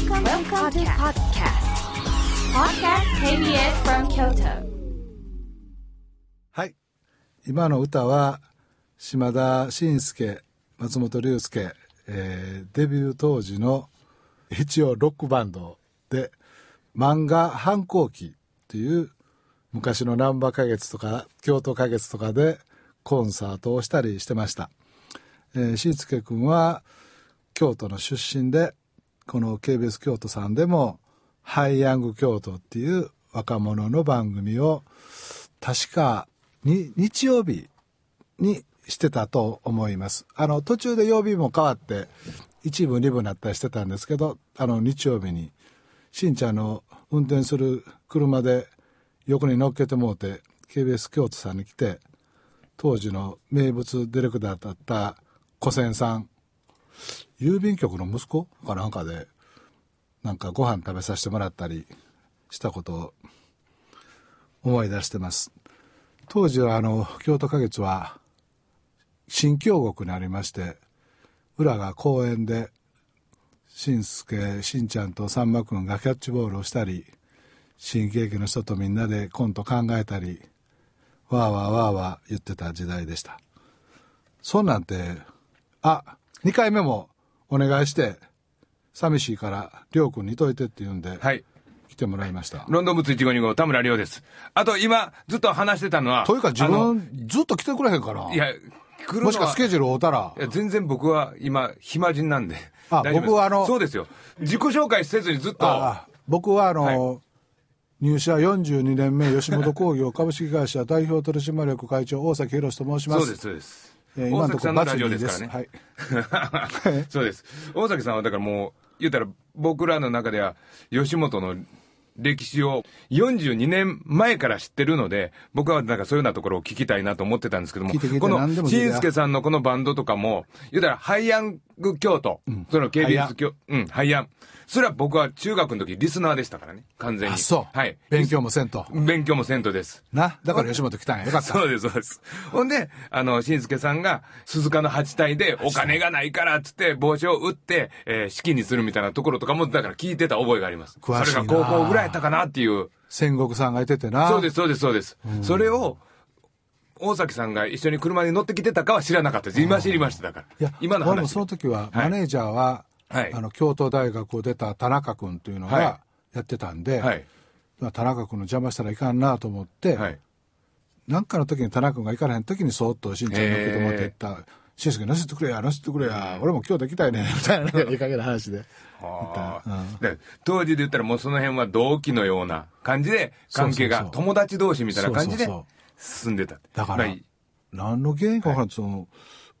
Welcome, Welcome to podcast. Podcast KBS from Kyoto. はい。今の歌は、島田紳介、松本龍介、えーデビュー当時の一応ロックバンドで、漫画反抗期っていう昔の難波花月とか京都花月とかでコンサートをしたりしてました。えー、しんすけくんは京都の出身で、この KBS 京都さんでも、ハイヤング京都っていう若者の番組を確かに日曜日にしてたと思います。あの途中で曜日も変わって一部二部になったりしてたんですけど、あの日曜日にしんちゃんの運転する車で横に乗っけてもうて KBS 京都さんに来て当時の名物ディレクターだった古仙さん郵便局の息子かなんかでなんかご飯食べさせてもらったりしたことを思い出してます。当時はあの京都花月は新京極にありまして裏が公園でしんすけしんちゃんとさんまくんがキャッチボールをしたり新喜劇の人とみんなでコント考えたりわーわーわーわー言ってた時代でした。そんなんてあ2回目もお願いして寂しいからりょうくんにといてって言うんで、はい。来てもらいましたロンドンブーツ152号、田村亮です。あと、今、ずっと話してたのは。というか自分ずっと来てくれへんからいや、来るもしかスケジュール合うたらいや、全然僕は今、暇人なんで。あ僕はあのそうですよ。自己紹介せずにずっと。あ僕はあの、はい入社42年目吉本興業株式会社代表取締役会長大崎宏と申しますそうです、そうです。えー今のところ大崎さんのラジオですからね。はい そうです。大崎さんはだからもう、言ったら僕らの中では吉本の歴史を42年前から知ってるので、僕はなんかそういうようなところを聞きたいなと思ってたんですけども、このしんすけさんのこのバンドとかも、言ったらハイヤング京都、その KBS 京、うん、ハイヤン。それは僕は中学の時リスナーでしたからね、完全に。あそう、はい。勉強もせんと勉強もせんとです。な？だから吉本来たんやよかった そうです、そうです。ほんで、あの、しんすけさんが、鈴鹿の八体でお金がないからっつって帽子を売って、えー、資金にするみたいなところとかも、だから聞いてた覚えがあります。詳しいなそれが高校ぐらいやったかなっていう。戦国さんがいててなそうです、そうです、そうです。それを、大崎さんが一緒に車に乗ってきてたかは知らなかったです。今知りました、だから。いや今の話。俺もその時はマネージャーは、はいあの京都大学を出た田中君というのはい。がやってたんで、はい。まあ田中君の邪魔したらいかんなと思って、はい。なんかの時に田中君が行かれへん時にそーっとしんちゃんに乗っけてもらって行った「しんすけ乗せてくれや乗せてくれや俺も京都行きたいね」みたいな ねい。い加減な話で。はあ。で当時で言ったらもうその辺は同期のような感じで関係が友達同士みたいな感じで進んでた。だからまあ何の原因か分からん。その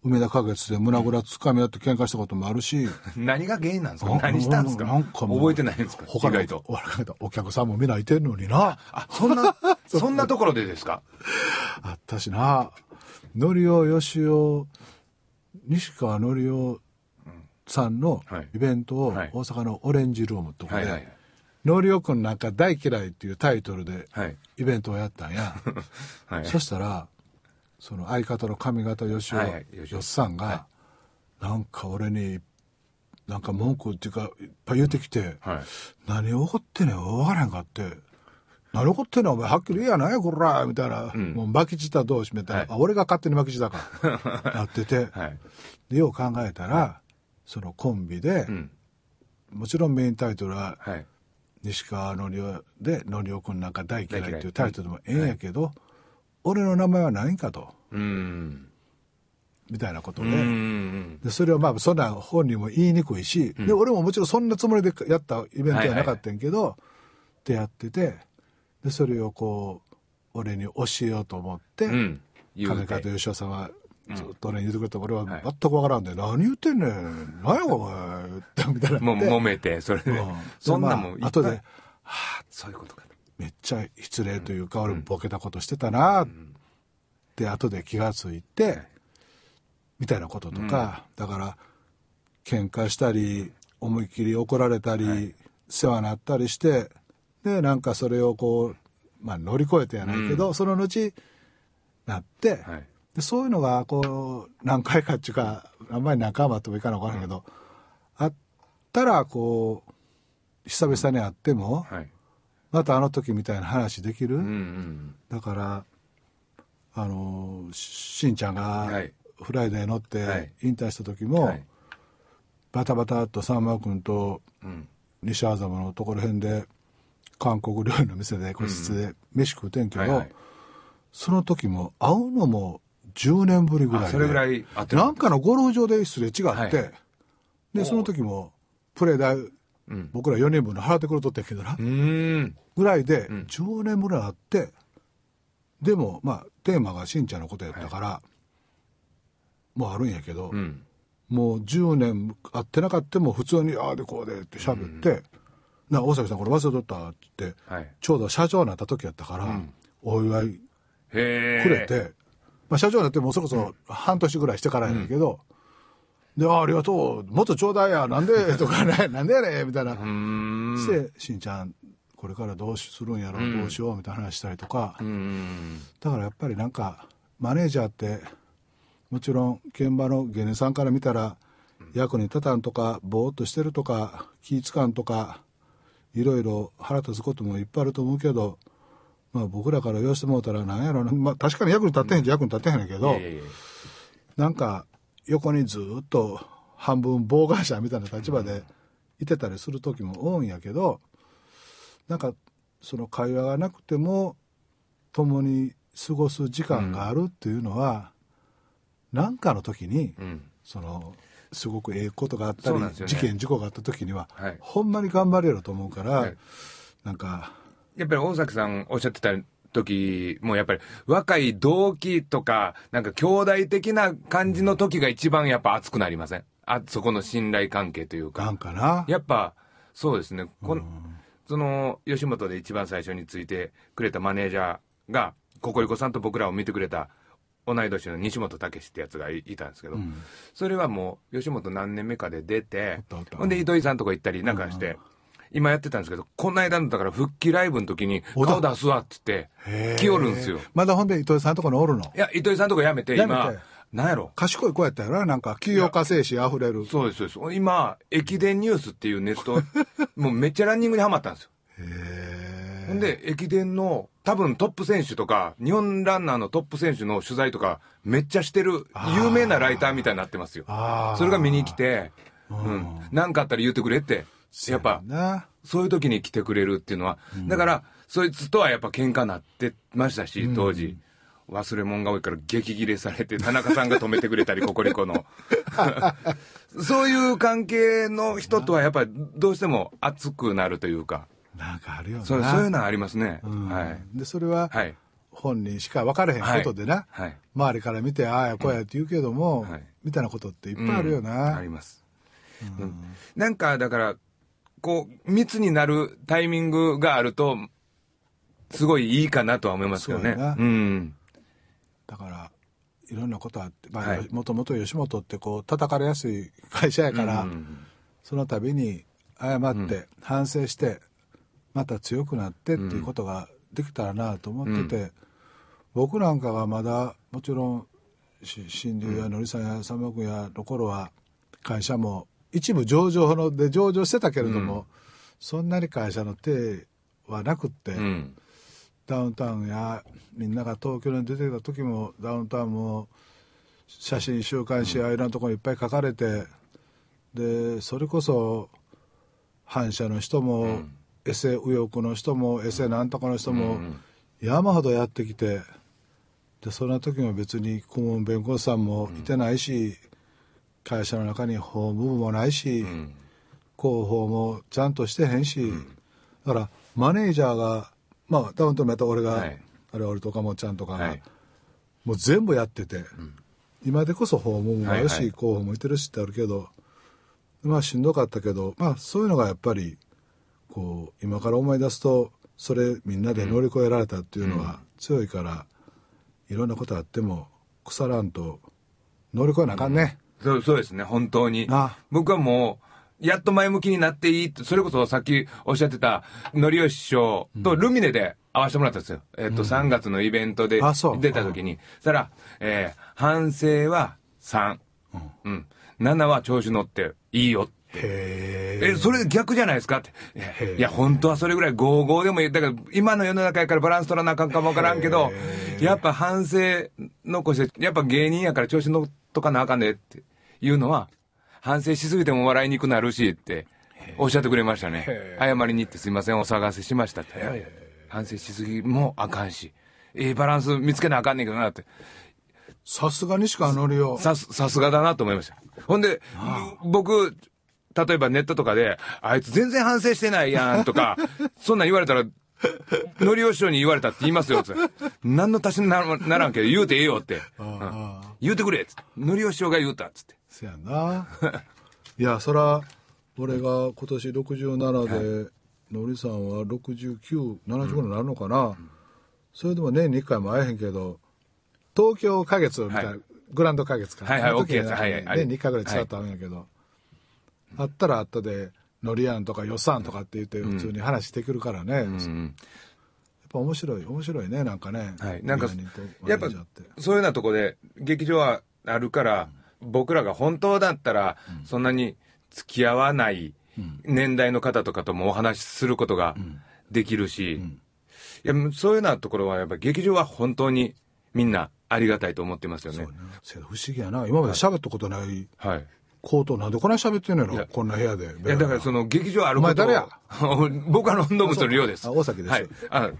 梅田花月で胸ぐらつかみ合って喧嘩したこともあるし。何が原因なんですか？あ何したんですか？なんか覚えてないんですか？他の意外と。おお客さんもみんないてんのにな。あ、そんな、そんなところでですか？あったしな。のりおよしお西川のりおさんのはい。イベントを大はい。阪のオレンジルームとかではいはい「のりおくんなんか大嫌い」っていうタイトルではい。イベントをやったんや。はい。そしたらその相方の上方よしおはいはいよっさんがなんか俺になんか文句っていうかいっぱい言ってきてはい。何怒ってんねん分からへんかって。何怒ってんねんお前はっきり言えやないこらみたいな、ん。もう巻き舌同士みたいな、はい。あ俺が勝手に巻き舌か。なってて、はい。でよう考えたら、そのコンビで、うん。もちろんメインタイトルははい。西川のりおで「のりおくんなんか大嫌い」っていうい。タイトルもええんやけど、俺の名前はないんかとうーん。みたいなことうで。でそれはまあそんな本人も言いにくいし、で俺ももちろんそんなつもりでやったイベントじゃなかったんやけど、ってやっててでそれをこう俺に教えようと思って、うん。言金うて。方義雄さんはずっと俺に言ってくれて、俺ははい全くわからんで、何言ってんねん何やお前みたいなもう揉めて、それでうん。そんなもん後で、はあそういうことか。めっちゃ失礼というか、俺ボケたことしてたなって後で気がついて、みたいなこととか、だから喧嘩したり思いっきり怒られたり、世話になったりしてでなんかそれをこう、まあ、乗り越えてやないけど、その後なって、はい。でそういうのがこう何回かっていうかあんまり仲間ともいかな分からんけど、あったらこう久々に会っても、はい。またあの時みたいな話できる、うんうん。だからあのししんちゃんがはいフライデー乗っはてい引退した時も、はい。バタバタっとさんま君とうん。西麻布のところ辺で韓国料理の店で個室で飯食うてんけど、はいはい。その時も会うのも10年ぶりぐらいあ、でそれぐらいあってなんかのゴルフ場ですれ違って、はいでその時もプレー代うん。僕ら4人分の払ってくれとってんけどな。ぐらいでん10年ぐらいあって、でもまあテーマがしんちゃんのことやったから、もうあるんやけど、うん。もう10年会ってなかったも普通に「ああでこうで」って喋って「な大崎さんこれ忘れとった」って言って、はい。ちょうど社長になった時やったから、んお祝い。くれて、まあ、社長になってもうそろそろ半年ぐらいしてからやけど、で、あありがとう、もっとちょうだいや、なんで？とかね、なんでやねん。みたいな。して、しんちゃん、これからどうするんやろ、う？ん。どうしよう？みたいな話したりとか。だからやっぱりなんか、マネージャーって、もちろん現場の芸人さんから見たら、役に立たんとか、ぼーっとしてるとか、気ぃつかんとか、いろいろ腹立つこともいっぱいあると思うけど、まあ僕らから言わせてもらったらなんやろな、まあ確かに役に立ってへんじゃ役に立ってへんねんけど、なんか横にずっと半分妨害者みたいな立場でいてたりする時も多いんやけどなんかその会話がなくても共に過ごす時間があるっていうのは何、かの時にうん。そのすごくええことがあったり、ね。事件事故があった時には、はい。ほんまに頑張れると思うから、はい。なんかやっぱり大崎さんおっしゃってた時もやっぱり若い同期とかなんか兄弟的な感じの時が一番やっぱ熱くなりません？あそこの信頼関係というなかんかな。やっぱそうですね。このその吉本で一番最初についてくれたマネージャーがココリコさんと僕らを見てくれた同い年の西本武ってやつがいいたんですけど、うん。それはもう吉本何年目かで出てほんで糸井さんとこ行ったりなんかして、今やってたんですけどこの間のだから復帰ライブの時におだ。顔出すわっつって来よるんですよ。まだほんで糸井さんとこにおるの？いや糸井さんとこ辞めて今。なんやろ？賢い子やったよななんか。清岡精神あふれる。そうですそうです。今駅伝ニュースっていうネット もうめっちゃランニングにはまったんですよ。へほんで駅伝の多分トップ選手とか日本ランナーのトップ選手の取材とかめっちゃしてる有名なライターみたいになってますよ。それが見に来てうん。何かあったら言ってくれってやっぱなそういう時に来てくれるっていうのは、だから、そいつとはやっぱ喧嘩なってましたし、当時。忘れ物が多いから激切れされて、田中さんが止めてくれたり、ココリコの。そういう関係の人とはやっぱりどうしても熱くなるというか、なんかあるよなそういうのはありますね。うんはい。でそれははい。本人しか分からへんことでな、はい。周りから見てああやこうやって言うけども、はいみたいなことっていっぱいあるようんな、あります。うんなんか、だから、こう、密になるタイミングがあると、すごいいいかなとは思いますけどね。そううん。だからいろんなことあってはい。もともと吉本ってこう叩かれやすい会社やから、うん。その度に謝って、反省してまた強くなってっていうことができたらなと思ってて、僕なんかがまだもちろんし新竜やのりさんや佐野君やの頃は会社も一部上場ので上場してたけれども、そんなに会社の手はなくって、うん。ダウンタウンやみんなが東京に出てた時もダウンタウンも写真週刊誌やいろんなところにいっぱい書かれて、でそれこそ反社の人も、エセ右翼の人もエセなんとかの人も山ほどやってきてでそんな時も別に顧問弁護士さんもいてないし、会社の中に法務部もないし、うん。広報もちゃんとしてへんし、だからマネージャーがまあダウンタウンもやったら俺が、はい。あれ俺とかもちゃんとかが、はい。もう全部やってて、今でこそ訪問もあるし、はいはい。広報もいてるしってあるけどまあしんどかったけどまあそういうのがやっぱりこう今から思い出すとそれみんなで乗り越えられたっていうのは強いから、いろんなことあっても腐らんと乗り越えなあかんね、そうそうですね、本当にな。僕はもう、やっと前向きになっていいそれこそさっきおっしゃってた、のりよし師匠とルミネで会わせてもらったんですよ。えっと、3月のイベントで出た時に。そしたら、えー反省は3。うん。7は調子乗っていいよってへえ、それ逆じゃないですかって。いや、本当はそれぐらい55でもいい。だから、今の世の中やからバランス取らなあかんかもわからんけど、やっぱ反省残して、やっぱ芸人やから調子乗っとかなあかんねっていうのは、反省しすぎても笑いにくくなるしって、おっしゃってくれましたねへ。謝りに行ってすいません、お騒がせしましたって。反省しすぎもあかんし、ええバランス見つけなあかんねんけどなって。さすが西川のりお。さす、さすがだなと思いました。ほんで、僕、例えばネットとかで、あいつ全然反省してないやんとか、そんなん言われたら、のりお師匠に言われたって言いますよ、つって何の足しにならならんけど言うてええよって。うん言うてくれっつって。のりお師匠が言うたっつって。せやな。いや、そら、俺が今年67で、のりさんは69、70ぐらいになるのかな。それでも年に1回も会えへんけど、東京花月みたいな、はいグランド花月か。はいはい大きいやつはいはい年に1回ぐらいちらっと会うんやけど、会ったら会ったで、のりやんとかよさんとかって言って普通に話してくるからね。やっうん。ぱ面白い、面白いね、なんかね。はい。なんかやっぱそういうようなとこで、劇場はあるから、僕らが本当だったら、そんなに付き合わない年代の方とかともお話しすることができるし、いや、そういうようなところは、やっぱ劇場は本当にみんなありがたいと思ってますよね。せや不思議やな。今まで喋ったことないはい。コートなんでこんなに喋ってんのやろこんな部屋で。いや、だからその劇場あることをお前誰や？僕はロンドンブスの寮です。あ大崎ですはい。あ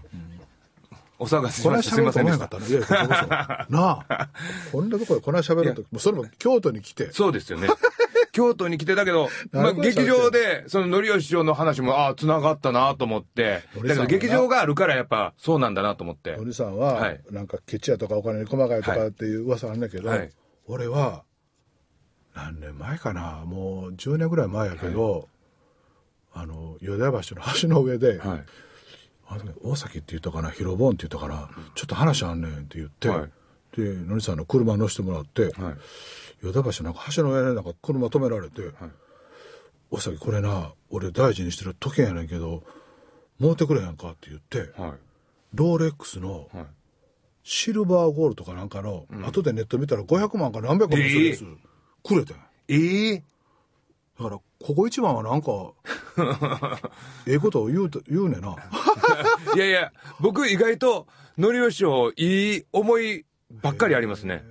お騒がせしこんなました。すい喋るとませんでした思わなかった。のいやいや、こなあ。こんなところでこんな喋ると、もうそれも京都に来て。そうですよね。京都に来てたけど、まあ、劇場で、その、のりよし師匠の話も、ああ、繋がったなと思って、だけど劇場があるからやっぱ、そうなんだなと思っての。りさんは、はいなんかケチやとかお金に細かいとかっていう噂あるんだけど、はい俺は、何年前かな、もう10年ぐらい前やけど、あの、淀屋橋の橋の上で、はい。あのね大崎って言ったかな、広ボンって言ったかな、ちょっと話あんねんって言って、はいで、のりさんの車乗せてもらって、はい。淀屋橋なんか橋の上でなんか車止められて、大崎これな、俺大事にしてる時計やねんけど、持ってくれへんかって言って、はい。ローレックスのはい。シルバーゴールドかなんかの、後でネット見たら500万か何百万もするやつ、くれてん。ええだから、ここ一番はなんか、ええことを言うと、言うねんな。いやいや、僕意外と、のりよし師匠、いい思いばっかりありますね。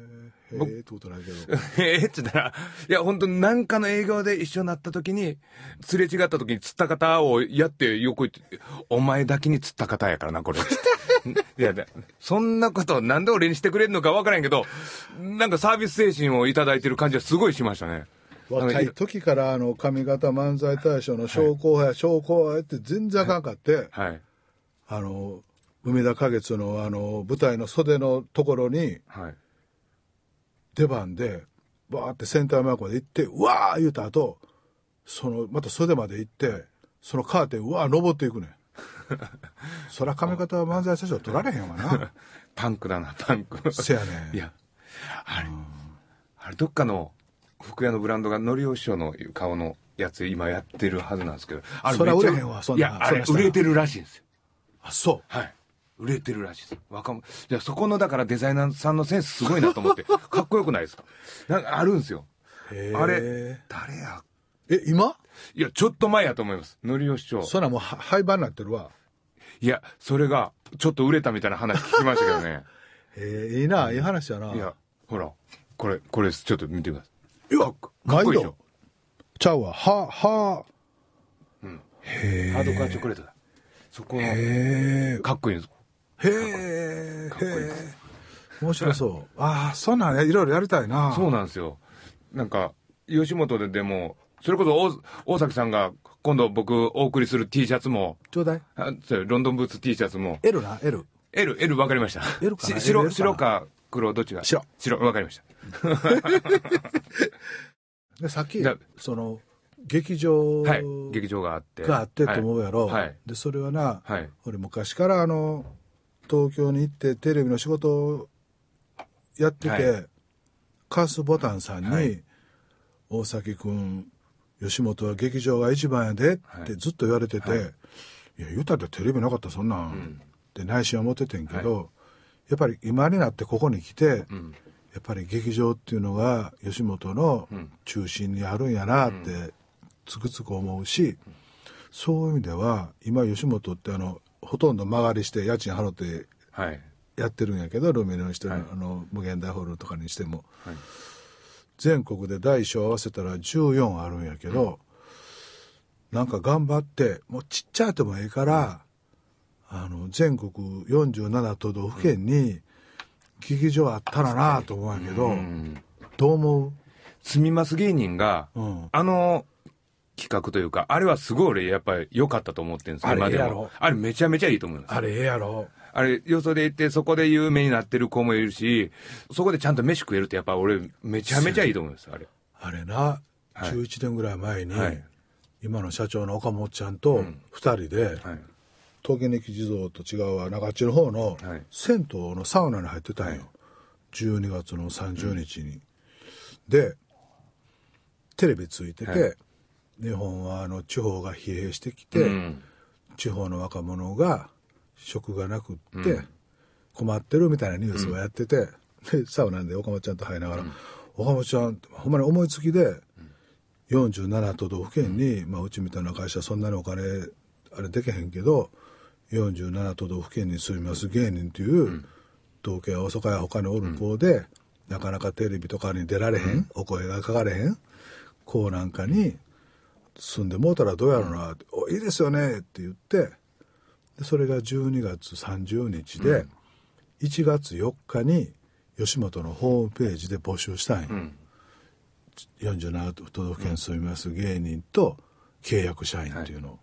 ええってことないけど。ええって言ったら、いや、本当なんかの営業で一緒になった時に、すれ違った時に釣った方をやって横行って、お前だけに釣った方やからな、これ。いや、だそんなことなんで俺にしてくれるのかわからんけど、なんかサービス精神をいただいてる感じはすごいしましたね。若い時からあの上方漫才大賞の商工派や商工って全然あかんかって、はい。あの梅田花月のあの舞台の袖のところにはい。出番でバーってセンターマークまで行ってうわー言うた後そのまた袖まで行ってそのカーテンうわー登っていくねん そら上方漫才大賞取られへんわな パンクだな、パンク。せやねんいや、あれ、あれ、どっかの服屋のブランドがのりお師匠の顔のやつ今やってるはずなんですけど、あそらめっちゃ売れへんわそんないや、あれ売れてるらしいんですよ。あそうはい。売れてるらしいです。若者。いや、そこの、だからデザイナーさんのセンスすごいなと思って、かっこよくないですか？なんかあるんですよ。あれ、誰や？え今？いや、ちょっと前やと思います。のりお師匠。そんなんもうは廃盤になってるわいや、それが、ちょっと売れたみたいな話聞きましたけどね。えー、いいな、いい話やな。いや、ほら、これ、これ、ちょっと見てください。いやかっこいいでしょ。ちゃうわ。は、は、ハードコアチョコレートだ。そこの、へかっこいいんです。え、へえ、かっこいい。面白そう。ああ、そんなんね、いろいろやりたいな。そうなんですよ。なんか、吉本ででも、それこそ大大崎さんが今度僕お送りする T シャツも、ちょうだい。あそうロンドンブーツ T シャツも、L な、L。L、L 分かりました。L か白、白か黒、どっちが白。白、分かりました。で、さっきだ、その、劇場はい。劇場があって。があってと思うやろ。はい。で、それはな、はい。俺昔からあの、東京に行ってテレビの仕事をやってて、はいカースボタンさんに、はい大崎君、吉本は劇場が一番やでってずっと言われてて、はいい、や、言うたってテレビなかったらそんなん、んって内心は思っててんけど、やっぱり今になってここに来て、うん。やっぱり劇場っていうのが吉本のうん。中心にあるんやなって、つくつく思うしそういう意味では今吉本ってあのほとんど間借りして家賃払ってはい。やってるんやけどルミネにしても、はい。あの無限大ホールとかにしても、はい。全国で大小合わせたら14あるんやけど、なんか頑張ってもうちっちゃいてもええから、あの全国47都道府県に劇場あったらなと思うんやけど、うん。どう思住みます芸人が、う、うん、あの企画というか、あれはすごい俺やっぱり良かったと思ってるんですあれ。あれめちゃめちゃいいと思います。あれええやろ。あれ、よそで行って、そこで有名になってる子もいるし、そこでちゃんと飯食えるって、やっぱ俺、めちゃめちゃいいと思うんですよ、あれ。あれな、はい。11年ぐらい前に、はい。今の社長の岡本ちゃんと2人で、はい。東京日地蔵と違うわ中地の方のはい。銭湯のサウナに入ってたんよ、はい。12月の30日に、でテレビついてて、はい。日本はあの地方が疲弊してきて、うん。地方の若者が職がなくって困ってるみたいなニュースをやってて、でサウナで岡本ちゃんと入りながら、岡本ちゃんほんまに思いつきで47都道府県に、まあ、うちみたいな会社そんなにお金あれできへんけど47都道府県に住みます芸人っていう、統計は大阪や他におる子で、なかなかテレビとかに出られへん、お声がかかれへん子なんかに住んでもうたらどうやろうなって「おいいですよね」って言ってでそれが12月30日で、1月4日に吉本のホームページで募集したんよ、ん。47都道府県住みます芸人と契約社員っていうのを、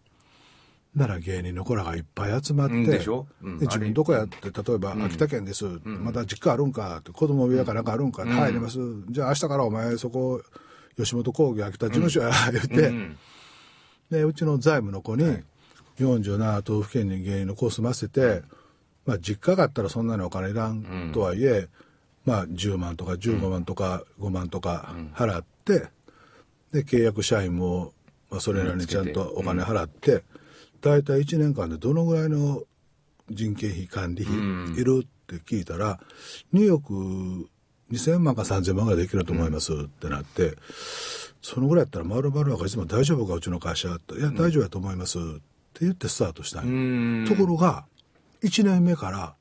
なら芸人の子らがいっぱい集まって、うんでうんで自分どこやって例えば秋田県です、また実家あるんか子供部屋かなんかあるんか入ります。じゃあ明日からお前そこ吉本興業秋田事務所や、言って、うん。でうちの財務の子に47都道府県に芸人の子住ませて、まあ、実家があったらそんなにお金いらんとはいえ、まあ、10万とか15万とか5万とか払って、で契約社員も、まあ、それなりにちゃんとお金払って、大体1年間でどのぐらいの人件費管理費いるって聞いたら2億2000万か3000万ぐらいできると思いますってなって、そのぐらいやったら丸々いつも大丈夫かうちの会社っていや大丈夫やと思いますって言ってスタートしたんところが1年目から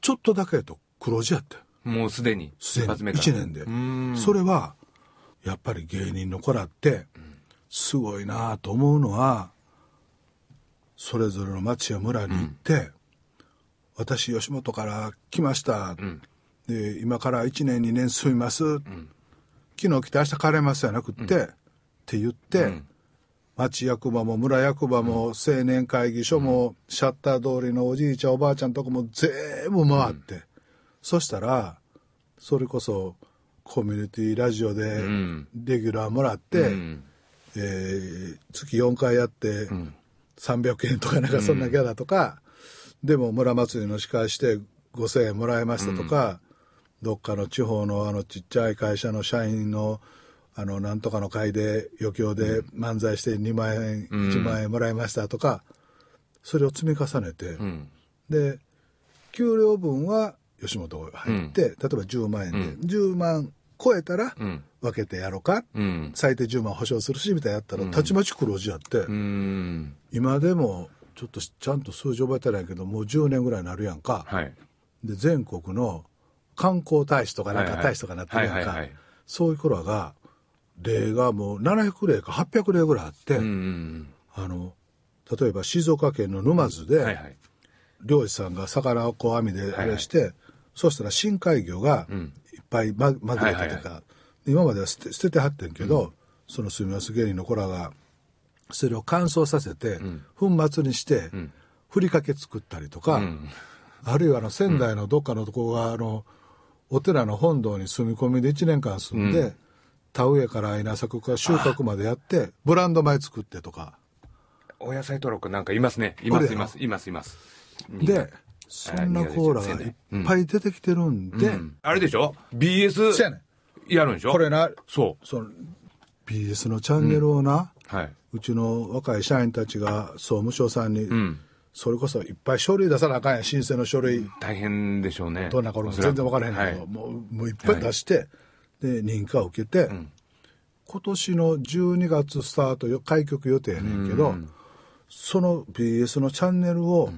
ちょっとだけと黒字やってもうすでに、すでに。一発目から。1年で。うん。それはやっぱり芸人の子らってすごいなと思うのはそれぞれの町や村に行って、私吉本から来ました、で今から1年2年住みます、昨日来て明日帰れますじゃなくって、って言って、町役場も村役場も青年会議所もシャッター通りのおじいちゃんおばあちゃんとこも全部回って、そしたらそれこそコミュニティラジオでん。レギュラーもらって、うん。えー月4回やって300円とかなんかそんなギャラとか、でも村祭りの司会して5,000円もらいましたとか、どっかの地方のあのちっちゃい会社の社員のあのなんとかの会で余興で漫才して2万円、1万円もらいましたとかそれを積み重ねて、うん。で給料分は吉本が入って、例えば10万円で、10万超えたらうん分けてやろうか、うん。最低10万保証するしみたいなやったらたちまち黒字やって、うん。今でもちょっとちゃんと数字覚えてないけどもう10年ぐらいになるやんか、はい。で全国の観光大使とかなんかはいはい大使とかなってるやんか。はいはいはいそういう頃が例がもう700例か800例ぐらいあって、うんあの例えば静岡県の沼津で、はいはい。漁師さんが魚をこう網であれして、そうしたら深海魚がいっぱいままぐれたとか、はい今までは捨て捨ててはってんけど、その住みます芸人の子らがそれを乾燥させて、粉末にして、ふりかけ作ったりとか、あるいはあの仙台のどっかのとこがあのお寺の本堂に住み込みで1年間住んで、田植えから稲作から収穫までやってブランド米作ってとか。お野菜登録なんかいますね。いますいますいますいます。でそんなコーラがいっぱい出てきてるんで、うん。あれでしょ？BS そうやねんやるんでしょ？これなそその BS のチャンネルをな、うはい。うちの若い社員たちが総務省さんに、ん。それこそいっぱい書類出さなあかんやん。申請の書類、大変でしょうね。どんな頃おそらく。全然分からへんけど、はい。もうもういっぱい出して、で認可を受けて、今年の12月スタートよ開局予定やねんけど、うん。その BS のチャンネルを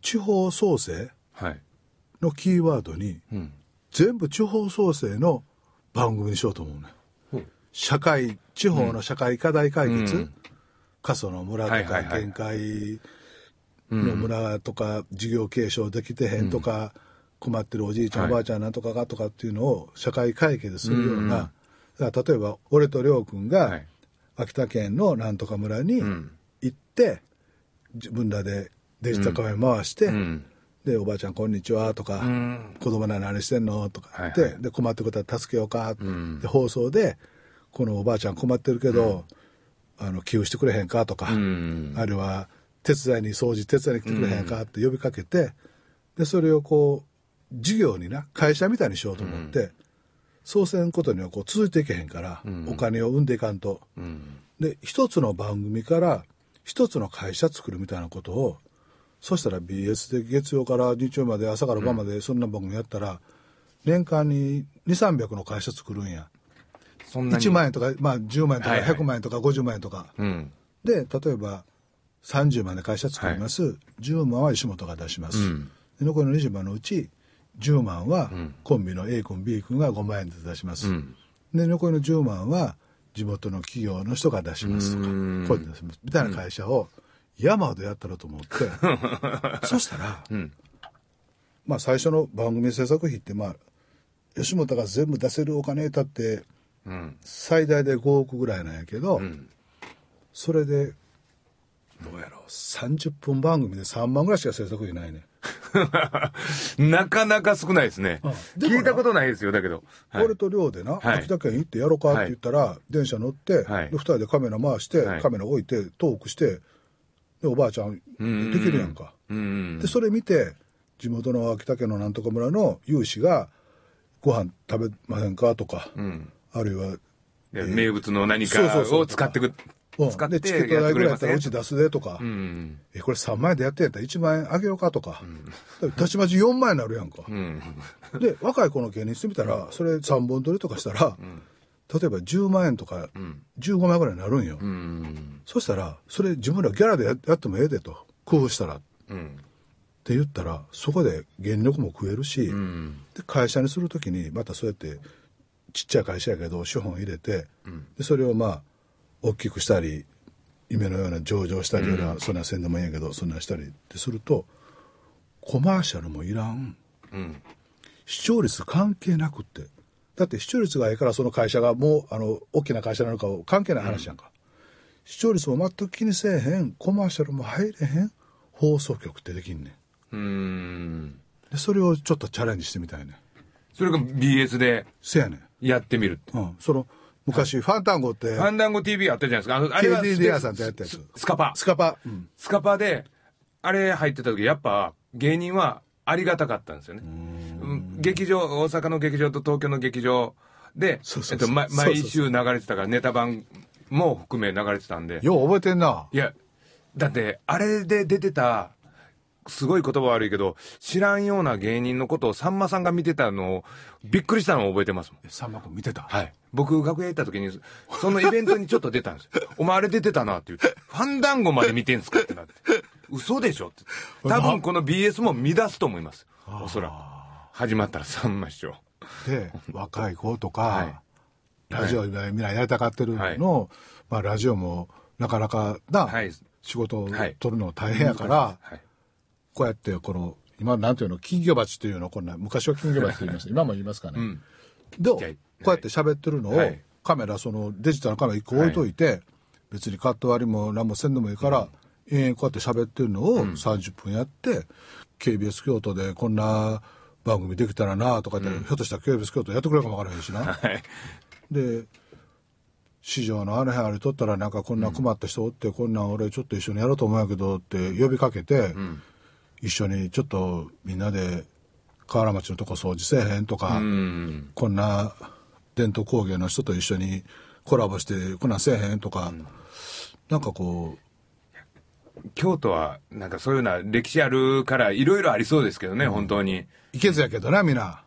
地方創生はい。のキーワードにうん。全部地方創生の番組にしようと思うねほう社会地方の社会課題解決、うん。過疎の村とか、限界の村とか、事業継承できてへんとか、困ってるおじいちゃん、はい。おばあちゃんなんとかがとかっていうのを社会解決するような、例えば俺と亮君が、はい。秋田県のなんとか村にん。行って、自分らでデジタルカフェ回して、うんでおばあちゃんこんにちはとか、ん。子供ら何してんの？とか言って、はいはい。で困ってることは助けようか、ん。で放送でこのおばあちゃん困ってるけど、あの寄付してくれへんか？とか、うん。あるいは手伝いに掃除手伝いに来てくれへんか？って呼びかけて、でそれをこう事業にな会社みたいにしようと思って、そうせんことにはこう続いていけへんから、お金を生んでいかんと。うん。で一つの番組から一つの会社作るみたいなことをそしたら BS で月曜から日曜まで朝から晩までそんな番組やったら、年間に2300の会社作るんや。そんなに。1万円とか、まあ、10万円とかはいはい。100万円とか50万円とか、うん。で例えば30万で会社作ります、10万は吉本が出します、うん。で残りの20万のうち10万はコンビの A 君 B 君が5万円で出します、うん。で残りの10万は地元の企業の人が出しますとかうん。こういうの出します。みたいな会社を山ほどやったらと思って。そしたら、ん。まあ最初の番組制作費ってまあ吉本が全部出せるお金だってうん。最大で5億ぐらいなんやけど、ん。それでどうやろう30分番組で3万ぐらいしか制作費ないね。なかなか少ないですね。聞いたことないですよだけど。はい。俺と寮でな、はい。秋田県行ってやろうかって言ったら、電車乗って、はい。で2人でカメラ回して、はい。カメラ置いてトークしてでおばあちゃんできるやんか、うん。でそれ見て地元の秋田県のなんとか村の有志が「ご飯食べませんか?」とか、うん。あるいはで名物の何かを使ってくうん。使ってでチケット代ぐらいやったらうん？ち出すでとか、うん。えこれ3万円でやってんやったら1万円あげようかとか、たちまち4万円になるやんか、うん。で若い子の芸人してみたらそれ3本取りとかしたら、例えば10万円とか15万円ぐらいになるんよ、うん。そしたらそれ自分らギャラでややってもええでと。工夫したら。っうん。て言ったらそこで原力も食えるし、うん。で会社にする時にまたそうやってちっちゃい会社やけど資本入れて、でそれをまあ大きくしたり夢のような上場したりような、そんなんせんでもいいんやけどそんなんしたりってするとコマーシャルもいらん。視聴率関係なくってだって視聴率がええからその会社がもうあの大きな会社なのか関係ない話やんか、視聴率も全く気にせえへんコマーシャルも入れへん放送局ってできんねん。うん。でそれをちょっとチャレンジしてみたいねん。それが BS でせやねん。やってみる。うん、その昔、ファンタンゴってファンダンゴ TV あったじゃないですか。あのあれは KDDR さんとやったやつ。ススカパスカパ、うん。スカパであれ入ってた時やっぱ芸人はありがたかったんですよね。うん劇場大阪の劇場と東京の劇場でえっと毎週流れてたからネタ版も含め流れてたんでよう覚えてんないやだってあれで出てたすごい言葉悪いけど知らんような芸人のことをさんまさんが見てたのをびっくりしたのを覚えてますもんさんま君見てた、はい。僕、楽屋行った時に、そのイベントにちょっと出たんですよ。お前あれ出てたなって言って、ファンダンゴまで見てんすかってなって。嘘でしょって。多分この BS も乱すと思います。おそらく。始まったらさんま師匠。で若い子とか、はい。ラジオみんなやりたがってるの、まあ、ラジオもなかなかな、はい。仕事をはい。取るの大変やから、はい。こうやってこの今なんていうの金魚鉢っていうのこんな昔は金魚鉢って言いました。今も言いますかね、ん。でこうやって喋ってるのを、はい。カメラそのデジタルのカメラ1個置いといて、別にカット割りも何もせんでもいいから、延々こうやって喋ってるのを30分やって、KBS 京都でこんな番組できたらなとか言って、ひょっとしたら KBS 京都やってくれるかもわからへんしな。はい。で市場のあの辺あれ取ったらなんかこんな困った人おって、こんなん俺ちょっと一緒にやろうと思うんやけどって呼びかけて、一緒にちょっとみんなで河原町のとこ掃除せえへんとか、うん。こんな伝統工芸の人と一緒にコラボしてこんなんせえへんとか、なんかこう京都は、なんかそういうような歴史あるから、いろいろありそうですけどね、本当に。いけずやけどなみんな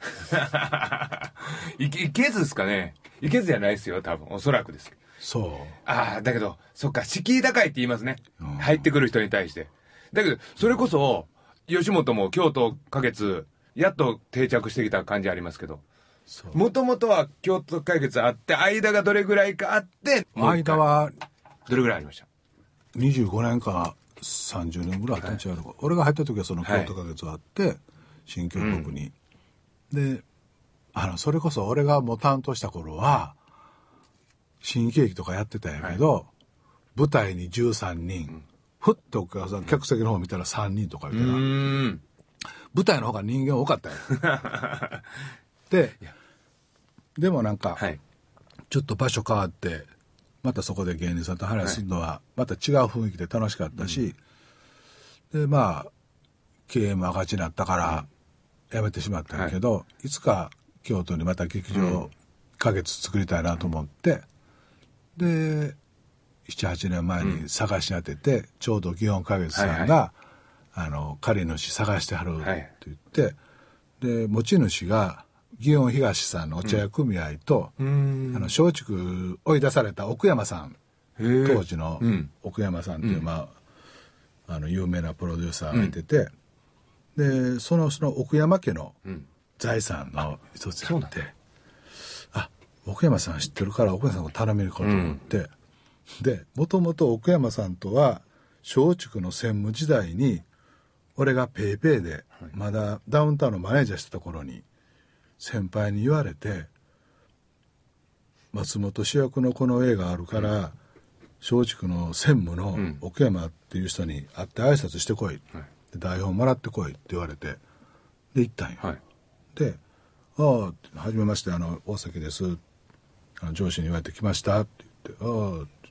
いけいけずですかね。いけずじゃないですよ、多分。おそらくです。そうああ、だけど、そっか、敷居高いって言いますねうん。入ってくる人に対して。だけど、それこそ、吉本も京都花月、やっと定着してきた感じありますけど。もともとは京都花月あって、間がどれぐらいかあって、間はどれぐらいありました？25年か30年ぐらいあったんちゃうのか、俺が入った時はその京都花月があって、新京国に、であのそれこそ俺がもう担当した頃は新喜劇とかやってたんやけど、舞台に13人、ふっとお客さん客席の方見たら3人とかう言ってな。舞台の方が人間多かったんや。ででもなんか、はい。ちょっと場所変わってまたそこで芸人さんと話するのはまた違う雰囲気で楽しかったし、でまあ経営も赤字になったから辞めてしまったんやけど、い、つか京都にまた劇場花月作りたいなと思って、で78年前に探し当てて、ちょうど祇園花月さんが、はあの借り主探してはるってはい言って、で持ち主が祇園東さんのお茶屋組合と、うーん。あの松竹追い出された奥山さん当時のうん。奥山さんっていう、まあ、あの有名なプロデューサーがいてて、でそのその奥山家のうん。財産の一つそうなんやって、あ奥山さん知ってるから奥山さんを頼みに行こうと思って、でもともと奥山さんとは松竹の専務時代に俺がペイペイでまだダウンタウンのマネージャーしてた頃に先輩に言われて松本主役のこの映画あるから松竹の専務のん。奥山っていう人に会って挨拶してこい、台本もらってこいって言われてで行ったんよ、はい。で「ああはじめましてあの大崎です」あの上司に言われてきました」って言って「ああ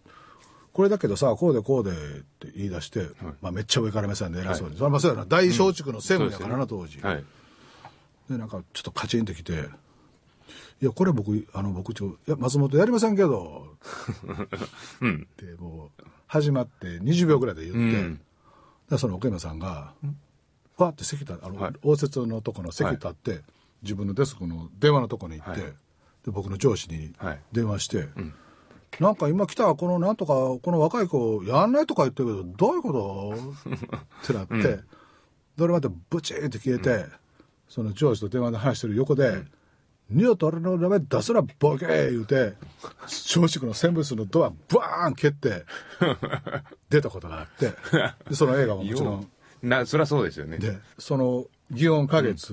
これだけどさこうでこうで」って言い出して、まあ、めっちゃ上から目線で偉そうに、それはまあそうやな。大松竹の専務やからな、当時、はい。でなんかちょっとカチンってきて「いやこれ僕あの僕ちょいや松本やりませんけど」うん。ってもう始まって20秒ぐらいで言って、うん。でその奥山さんがファって席立あの、はい。応接のとこの席立って、自分のデスクの電話のとこに行って、はい。で僕の上司にはい。電話して、なんか今来たこのなんとかこの若い子やんないとか言ってるけどどういうこと？ってなって、で俺またブチーって消えて、その上司と電話で話してる横で「二度と俺の名前出すなボケ!」言うて松竹の専務室のドアバーン蹴って 出たことがあってでその映画ももちろんな、そりゃそうですよね。でその祇園花月、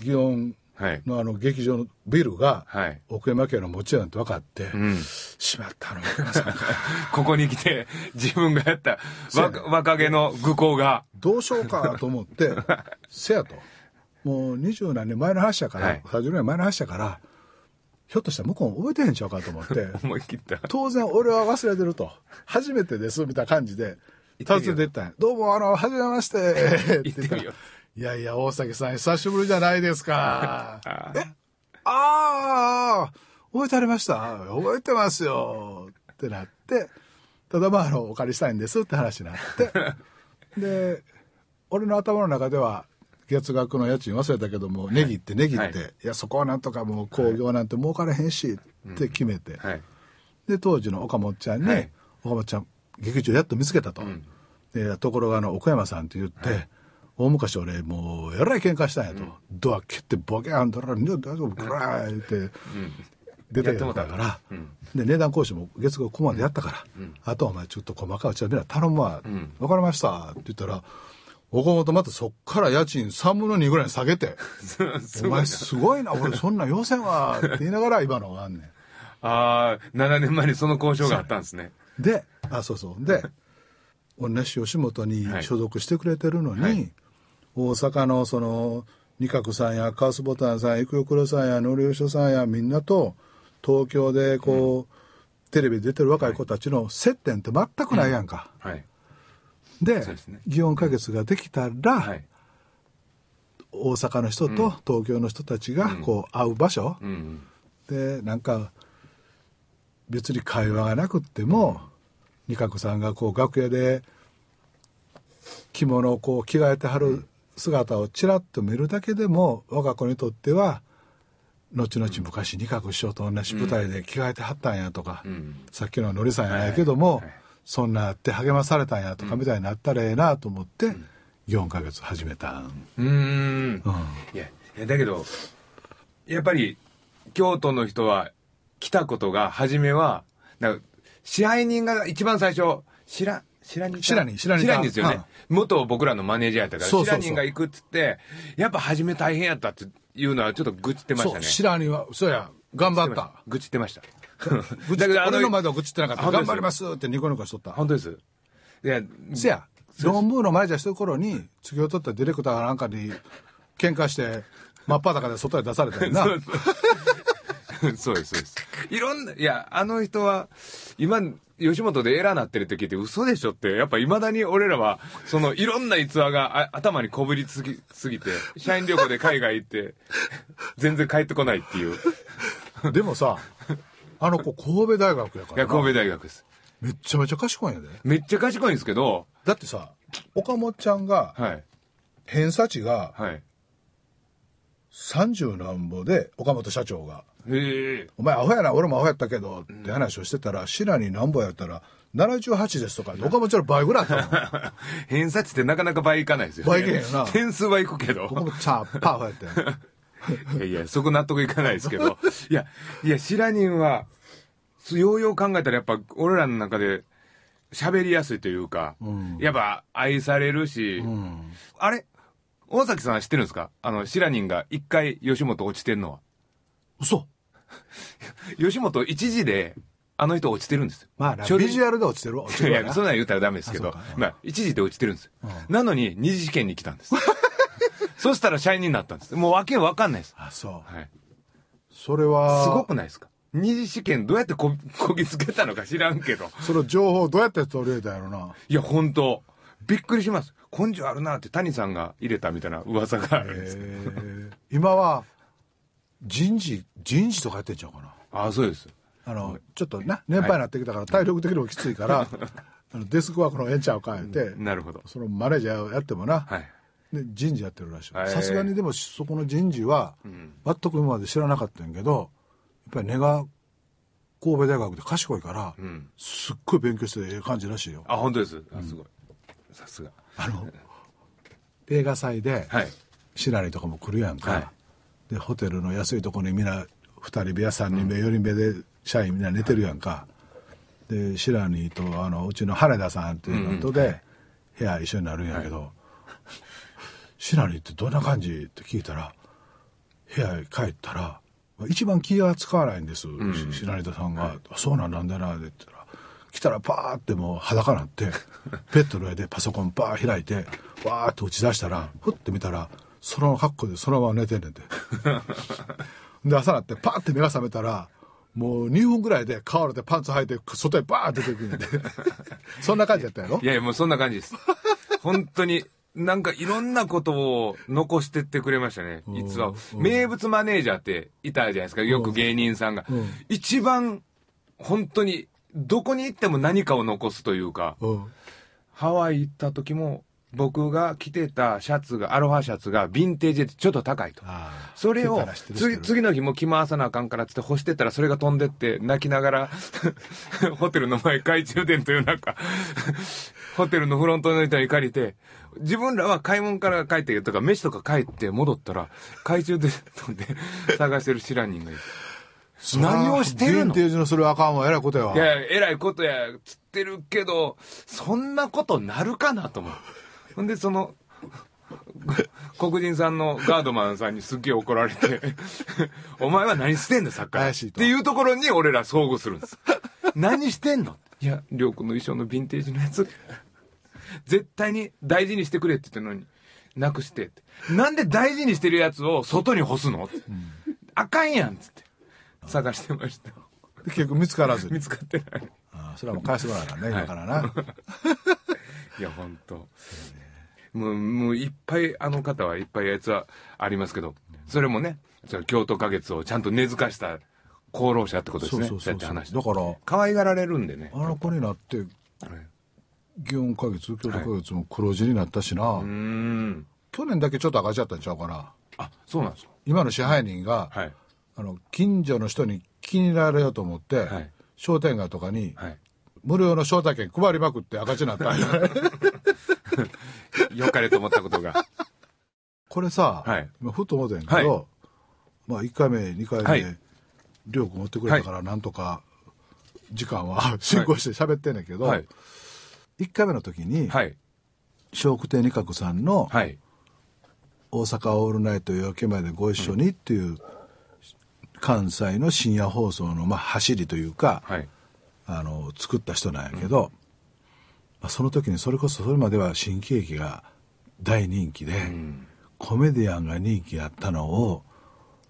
祇園はい。のあの劇場のビルがはい。奥山家の持ち家なんて分かって、うん。しまったあの奥山さんか ここに来て、自分がやった若若気の愚行が、どうしようかと思ってせやともう二十何年前の話やから、はい。30年前の話やからひょっとしたら向こうも覚えてへんちゃうかと思って思い切った。当然俺は忘れてると。初めてですみたいな感じで訪ねていったんや。どうもあのはじめまして。って言ったらいやいや大崎さん久しぶりじゃないですか。あ え？ああ覚えてありました？覚えてますよ。ってなってただまああのお借りしたいんですって話になって。で俺の頭の中では月額の家賃忘れたけども、値切って値切って、はい。い、やそこはなんとかもう工業なんて儲からへんしって決めて、はい。で当時の岡本ちゃんに「はい。岡本ちゃん劇場やっと見つけたと」でところがあの奥山さんって言って、大昔俺もうえらい喧嘩したんやと、ドア蹴ってボケーンとら大丈夫くらい。言って、出てやったから、で値段交渉も月額ここまでやったから、あとはお前ちょっと細かいうちはみんな頼むわ、分かりました。って言ったら岡本またそっから家賃3分の2ぐらいに下げて「お前すごいな俺そんなん要せんわ」って言いながら今のがあんねん。ああ、7年前にその交渉があったんですね。であそうそう。で同じ吉本にはい。所属してくれてるのに、はい。大阪のその二角さんやカースボタンさん生代さんやのりよしさんやみんなと東京でこう、テレビ出てる若い子たちの接点って全くないやんか、はい。で祇園花月ができたら、はい。大阪の人と東京の人たちがこう会う場所、うん。でなんか別に会話がなくっても二角さんがこう楽屋で着物をこう着替えてはる姿をちらっと見るだけでも我が子にとっては後々昔二角師匠と同じ舞台で着替えてはったんやとか、ん。さっきののりさんやないけども、はいはいはいそんなやって励まされたんやとかみたいになったらええなと思って、4ヶ月始めたん、うーん。いやだけどやっぱり京都の人は来たことが初めはなんか支配人が一番最初白白人白人白人白人ですよね、元僕らのマネージャーやったからそうそうそう。白人が行くっつってやっぱ初め大変やったっていうのはちょっと愚痴ってましたね。白にはそうや頑張った。愚痴ってました だけど俺の前では愚痴ってなかった。頑張りますってニコニコしとった。本当です。いやせや。論文の前じゃしてる頃に次を取ったディレクターなんかに喧嘩して真っ裸で外へ出されたよな。そうです、そうです。いろんな、いや、あの人は、今、吉本でエラーなってるって聞いて嘘でしょって、やっぱ未だに俺らは、その、いろんな逸話があ頭にこぶりつぎ、すぎて、社員旅行で海外行って、全然帰ってこないっていう。いでもさあの子神戸大学やからや、な神戸大学です。めっちゃめちゃ賢いんやでめっちゃ賢いんですけど、だってさ岡本ちゃんがはい、偏差値がはい。30なんぼで岡本社長がへえ。「お前アホやな俺もアホやったけど」って話をしてたら白になんぼやったら78ですとか岡本ちゃんの倍ぐらいあったの 偏差値ってなかなか倍いかないですよ、ね。倍いけへんよな点数はいくけど。岡本ちゃんパーファやって いやいや、そこ納得いかないですけど。いや、いや、白人は、すようよう考えたらやっぱ、俺らの中で、喋りやすいというか、やっぱ愛されるし、あれ？大崎さんは知ってるんですか？あの、白人が一回吉本落ちてんのは。嘘 吉本一時で、あの人落ちてるんですよ。まあビジュアルで落ちてる いや、そんなん言ったらダメですけどまあ、一時で落ちてるんですよ。なのに、二次試験に来たんです。そしたら社員になったんです。もうわけわかんないです。あそうはい。それはすごくないですか？二次試験どうやってここぎつけたのか知らんけど。その情報どうやって取れたんやろな？いや、本当びっくりします。根性あるなって谷さんが入れたみたいな噂があるんです。えー今は人事人事とかやってんちゃうかな？ああ、そうです。あのちょっとな年配になってきたから体力的にもきついから、あのデスクワークのええんちゃうか言って、なるほど。そのマネージャーをやってもな、はい。で人事やってるらしい。さすがにでもそこの人事は、全く今まで知らなかったんやけどやっぱり根が神戸大学で賢いから、ん。すっごい勉強してええ感じらしいよ。あ、本当です？あ、すごい。さすが。あの映画祭で、はい。白にとかも来るやんか、はい。でホテルの安いところにみんな2人部屋3人部屋4人部屋で社員みんな寝てるやんか。で白にとあのうちの羽田さんっていうのとで部屋一緒になるんやけど「白にってどんな感じ?」って聞いたら部屋へ帰ったら一番気が使わないんです、し白根さんが「あそうなんなんだな」って言ったら来たらパーってもう裸なって ベッドの上でパソコンバー開いてわーって打ち出したらふって見たらその格好でそのまま寝てんねんて で朝なってパーって目が覚めたらもう2分ぐらいでカールでパンツ履いて外へバーって出てくるんねんて そんな感じやったやろ？いやいや、もうそんな感じです。本当に、なんかいろんなことを残してってくれましたね。実は。名物マネージャーっていたじゃないですか。よく芸人さんが。一番、本当に、どこに行っても何かを残すというか、うんハワイ行った時も、僕が着てたシャツが、アロハシャツがヴィンテージでちょっと高いと。それを次る次の日も着回さなあかんからっつって干してったらそれが飛んでって泣きながら ホテルの前懐中電灯夜中ホテルのフロントの人に借りて自分らは買い物から帰ってとか飯とか帰って戻ったら懐中電灯で 探してる知らん人がいる。何をしてるの？ヴィンテージのそれはあかんわえらいことやわ。いやえらいことやつってるけどそんなことなるかなと思う。ほんでその 黒人さんのガードマンさんにすっげえ怒られて「お前は何してんだサッカー」っていうところに俺ら遭遇するんです。何してんの？いや亮君の衣装のヴィンテージのやつ絶対に大事にしてくれって言ってるのになくしてって。なんで大事にしてるやつを外に干すの、ってあかんやんっつって。探してました。で結局見つからずに。見つかってない。ああそれはもう返してもらわなあかんね今からな、いや、本当もう、もういっぱい、あの方はいっぱいやつはありますけど、それもね、それ京都花月をちゃんと根付かした功労者ってことですね。そうそうそうやって話だから可愛がられるんでね。あの子になってはい祇園花月京都花月も黒字になったしな、うーん。去年だけちょっと赤字だったんちゃうかな。あ、そうなんですか。今の支配人が、はい。あの近所の人に気になれようと思って、はい。商店街とかにはい。無料の招待券配りまくって赤字になったんや。よかれと思ったことが。これさ、はい。今ふと思ったんやけど、はまあ1回目2回目、はい。りょうくん持ってくれたからなんとか時間は 進行して喋ってんねんけど、はい1回目の時にはい。笑福亭仁鶴さんのはい「大阪オールナイト夜明けまでご一緒に」っていう関西の深夜放送のまあ走りというか、はい。あの作った人なんやけど、まあ、その時にそれこそそれまでは新喜劇が大人気で、コメディアンが人気やったのを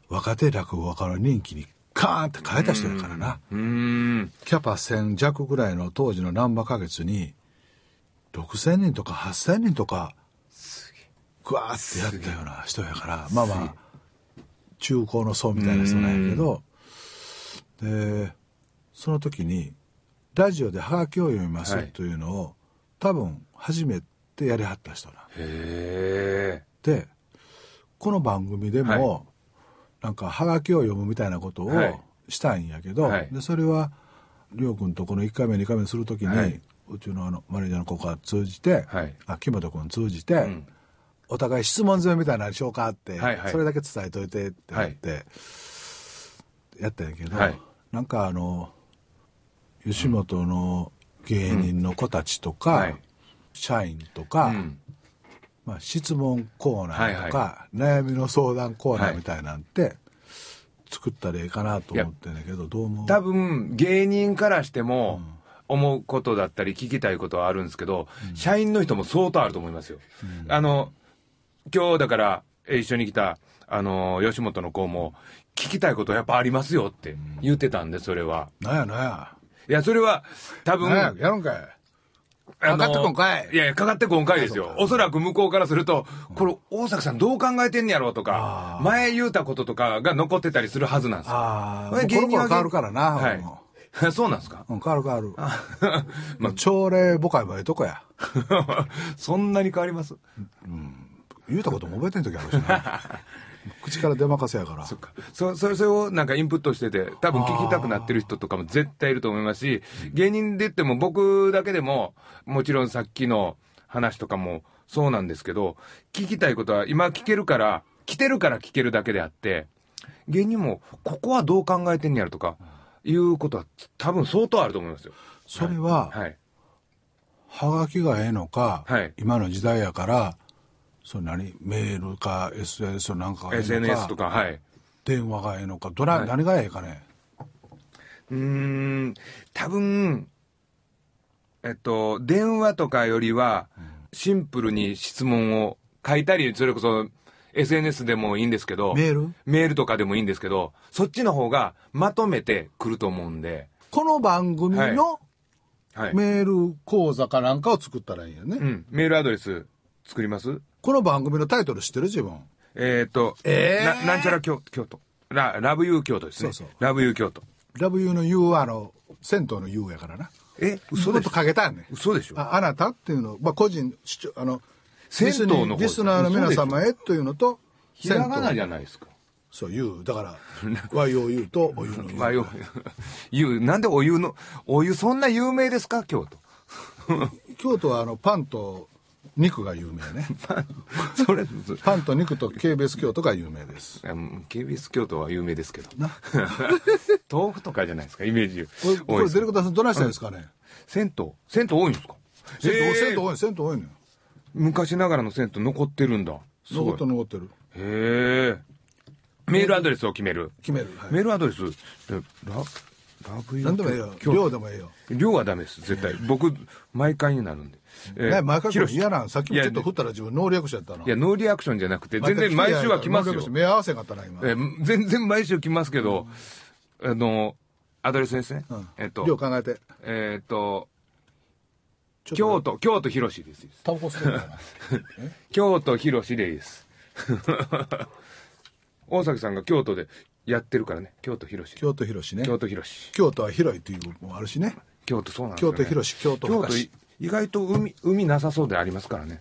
若手落語家の人気にカーンって変えた人やからな、キャパ1000弱ぐらいの当時の難波花月に6000人とか8000人とかグワーってやったような人やからまあまあ中高の層みたいな人なんやけどでその時にラジオでハガキを読みますはい。というのを、多分初めてやりはった人なんへえ。でこの番組でも、はい。なんかハガキを読むみたいなことをはい。したんやけど、はい。でそれはりょうくんとこの1回目2回目する時に、はいうちのあのマネージャーの子が通じて、はい。あ木本君通じて、ん。お互い質問攻めみたいなのにしようかって、はいはい。それだけ伝えといてって言って、やったんやけど、はい。なんかあの吉本の芸人の子たちとか、はい。社員とか、うん。まあ、質問コーナーとか、はい悩みの相談コーナはい。ーみたいなんて作ったらええかなと思ってんだけどどう思う？多分芸人からしても思うことだったり聞きたいことはあるんですけど、社員の人も相当あると思いますよ。あの今日だからえ一緒に来たあの吉本の子も聞きたいことやっぱありますよって言ってたんでそれは。なんやなんや。いやそれは多分なんややるんかい。かかってこんかい。いやいや、かかってこんかいですよ。おそらく向こうからすると、これ、大崎さんどう考えてんねやろうとか前言うたこととかが残ってたりするはずなんですよ。ああこれは変わるからな、はい。も そうなんですか？ううん、変わる変わる。まあ朝礼母会もええとこや。そんなに変わります？言うたことも覚えてん時あるしな。口から出まかせやから。そっか。そ、それ、それをなんかインプットしてて、多分聞きたくなってる人とかも絶対いると思いますし、芸人で言っても僕だけでも、もちろんさっきの話とかもそうなんですけど、聞きたいことは今聞けるから、来てるから聞けるだけであって、芸人もここはどう考えてんねやろとか、いうことは多分相当あると思いますよ。それは、はい。はがきがええのか、はい今の時代やからそれ何メールか SNS なんかがええのか SNS とか、はい。電話がええのかどな、はい何がええかね？うーん、多分、えっと、電話とかよりは、シンプルに質問を書いたり、それこそ SNS でもいいんですけど、メール？メールとかでもいいんですけど、そっちの方がまとめてくると思うんで、この番組のはい。メール講座かなんかを作ったらいいんよね、うん、メールアドレス作ります？この番組のタイトル知ってる自分？えっ、と、えー？な、なんちゃら京京都。ラ、ラブユー京都ですね。そうそう。ラブユー京都。ラブユーの U はあの銭湯の U やからな。え、嘘嘘とですかけたんね。嘘でしょ？ああなたっていうの、まあ、個人あの銭湯の方リスナーの皆様へというのとひらがなじゃゃないですか。そう U だから YOU とお湯の U まあ、よ、湯、なんでお湯の、お湯そんな有名ですか？京都。京都はあのパンと肉が有名ね。それ、パンと肉と KBS 京都が有名です。うん KBS 京都は有名ですけど。豆腐とかじゃないですか、イメージ。これこれデレクターさんどないしたんですかね、銭湯。銭湯多いんですか？銭湯銭湯多い銭湯多いのよ昔ながらの銭湯残ってるんだ。残ってる残ってる。へえ。メールアドレスを決める。決める、はい。メールアドレス、でラ、ラブユー。何でもええよ。京量でもええよ。量はダメです、絶対。僕、毎回になるんで。えね毎回これ嫌なん。さっきもちょっと振ったら自分ノーリアクションやったな。いや、ノーリアクションじゃなくて、全然毎週は来ますよ。目合わせんかったな今。えー全然毎週来ますけど、あの、アドレスですね。うん。えっと、量考えて。えっと京都、京都広しです。タバコ吸ってるかな京都広しでいいです。大崎さんが京都でやってるからね。京都広し。京都広しね京都広し。京都は広いっていうのもあるしね京都そうなんですよ、京ね。都広し京都意外と海、海なさそうでありますからね。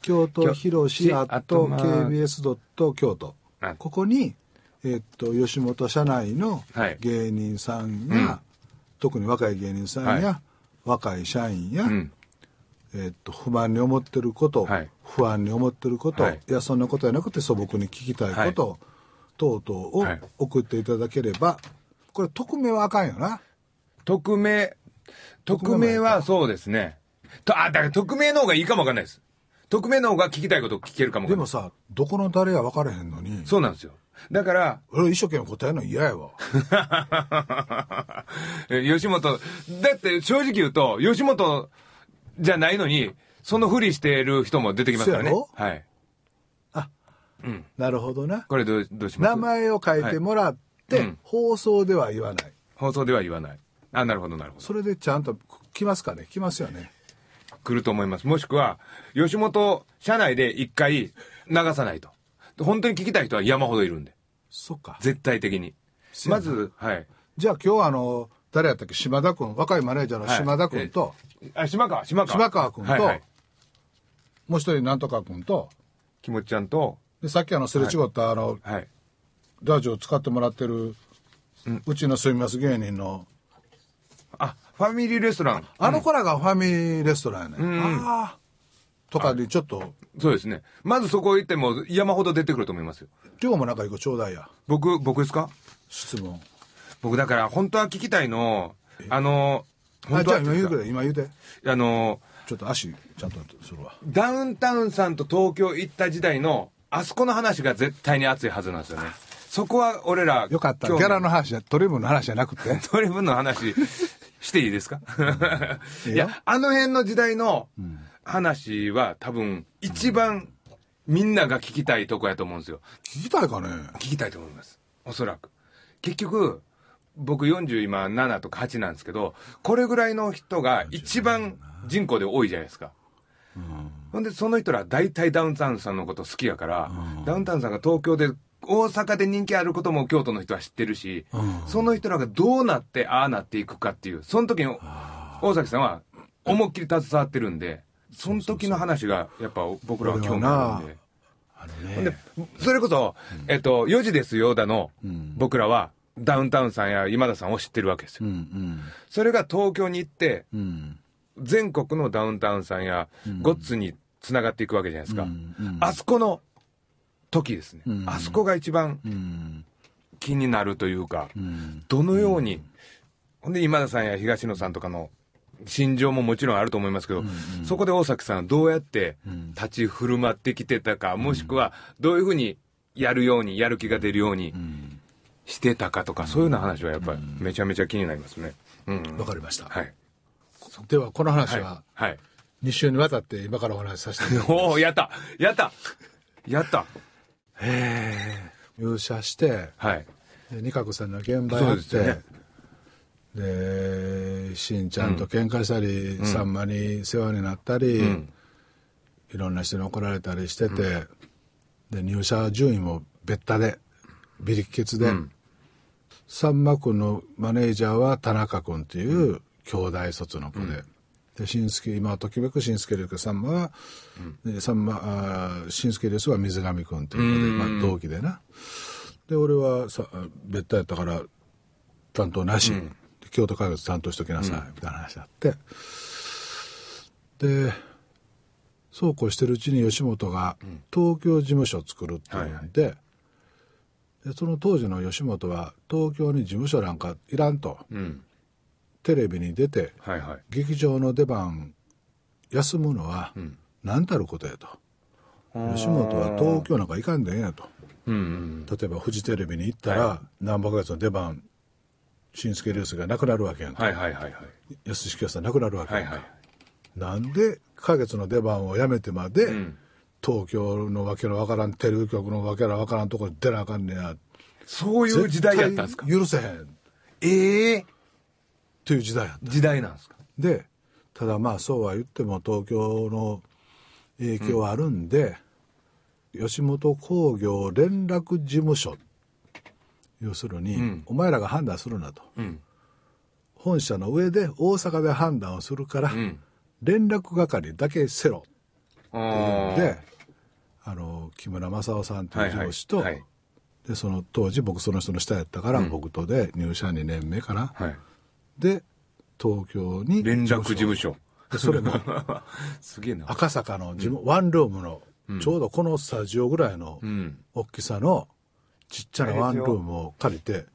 京都広し京アット KBS ドット京都はいここにえっと吉本社内のはい芸人さんや、うん特に若い芸人さんや、は若い社員や、うんえっと不満に思ってること、はい不安に思ってること、はいい、やそんなことじゃなくて素朴に聞きたいこと、等々をはい送っていただければこれ匿名はあかんよな匿名、匿名はそうですね。とあ、だから匿名の方がいいかもわかんないです。匿名の方が聞きたいこと聞けるかも。でもさどこの誰や分からへんのにそうなんですよ。だから、俺一生懸命答えるの嫌やわ え吉本、だって正直言うと、吉本じゃないのに、そのふりしてる人も出てきますからねそうや。はい。なるほどなこれどう、どうします？名前を書いてもらって、はいうん放送では言わない放送では言わない。あ、なるほど、なるほど。それでちゃんと来ますかね？来ますよね来ると思います。もしくは、吉本社内で一回流さないと。本当に聞きたい人は山ほどいるんで。そっか。絶対的に。まず、はい。じゃあ今日はあの誰やったっけ？島田君。若いマネージャーの島田君と、あ、島川、島川。島川君と、はいはい。もう一人なんとか君と。きもちちゃんと、でさっきあのすれ違ったあの、はい。ラジオ使ってもらってる、うちの住みます芸人の。あ、ファミリーレストラン。あの子らがファミリーレストランやね、ん。ああとかでちょっとそうですね。まずそこ行っても山ほど出てくると思いますよ。今日もなんか一個ちょうだいや。僕、僕ですか？質問。僕だから本当は聞きたいの、あの、あじゃあ本当は今言うくれ今言うて。あの、ちょっと足ちゃんとするわ。ダウンタウンさんと東京行った時代の、あそこの話が絶対に熱いはずなんですよね。そこは俺ら、よかった。ギャラの話じゃトリムの話じゃなくて。トリブンの話していいですか？いや、あの辺の時代の話は多分一番みんなが聞きたいとこやと思うんですよ。聞きたいかね？聞きたいと思います。おそらく。結局、僕40今7とか8なんですけど、これぐらいの人が一番人口で多いじゃないですか。ほんで、その人ら大体ダウンタウンさんのこと好きやから、ダウンタウンさんが東京で、大阪で人気あることも京都の人は知ってるし、その人らがどうなってああなっていくかっていう、その時に大崎さんは思いっきり携わってるんで、その時の話がやっぱ僕らは興味あるんで。あのね、それこそ、えっと、4時ですよだの、僕らは、ダウンタウンさんや今田さんを知ってるわけですよ。うんそれが東京に行って、うん。うん全国のダウンタウンさんや、ゴッツに繋がっていくわけじゃないですか。うんうん。あそこの時ですね。ん。あそこが一番うん。気になるというか、うん。どのように、ほんで今田さんや東野さんとかの心情ももちろんあると思いますけど、そこで大崎さんはどうやって立ち振る舞ってきてたか、もしくはどういうふうにやるように、やる気が出るようにしてたかとか、そういうような話はやっぱりめちゃめちゃ気になりますね。うん。わかりました、はい。ではこの話はい。は。はい。2週にわたって今からお話しさせていただきます。おおやった。やった。やった。入社してはい。で二角さんの現場そうやってですよねでしんちゃんと喧嘩したり、さんまに世話になったり、ん。いろんな人に怒られたりしてて、で入社順位も別多でビリケツで、さんま君のマネージャーは田中君っていう兄弟卒の子で。で新助今はときめく新助ですけどさんまは、でさんまあー新助ですは水上君っていう子で、まあ、同期でな。で俺はさ別途やったから担当なし、で京都開発担当しときなさい、みたいな話あって。でそうこうしてるうちに吉本が東京事務所を作るっていうんで,、でその当時の吉本は東京に事務所なんかいらんと、うん。テレビに出てはいはい。劇場の出番休むのは何たることやと、吉本は東京なんか行かんでええんやと。うんうん。例えばフジテレビに行ったら何百月の出番新助流星がなくなるわけやんか、はいはいはいはい。安志清さんなくなるわけやんか、はいはい。なんで花月の出番をやめてまで、ん。東京のわけのわからんテレビ局のわけのわからんところに出なあかんねや。そういう時代やったんですか？許せへん。っええ。ていう時代やった。時代なんですか？でただまあそうは言っても東京の影響はあるんで、吉本興業連絡事務所要するに、んお前らが判断するなとうん。本社の上で大阪で判断をするから、ん連絡係だけせろあであの木村正夫さんというはいはい上司と、はいでその当時僕その人の下やったから、うん僕とで入社2年目かな、はい。で東京に連絡事務所。でそれも すげえな。赤坂のワンルームの、うんちょうどこのスタジオぐらいのうん。大きさのちっちゃなワンルームを借りて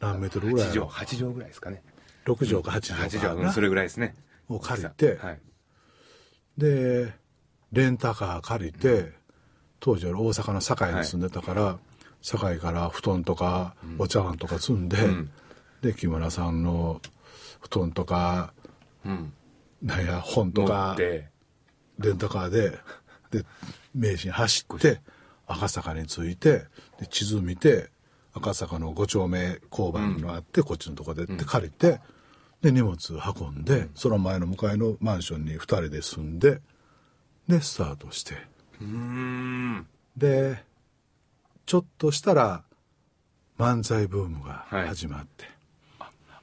何メートルぐら8畳、いの8畳ぐらいですかね。6畳か8 8畳か畳、うんなそれぐらいですね。を借りて、はい。でレンタカー借りて、当時俺大阪の堺に住んでたから、堺から布団とかお茶碗とか積んで、うんで木村さんの布団とかうん。なんや本と乗か。レンタカーでで名神走って赤坂に着いてで地図見て赤坂の5丁目交番があって、こっちのとこでって借りてで荷物運んで、その前の向かいのマンションに2人で住んででスタートして。でちょっとしたら漫才ブームが始まって、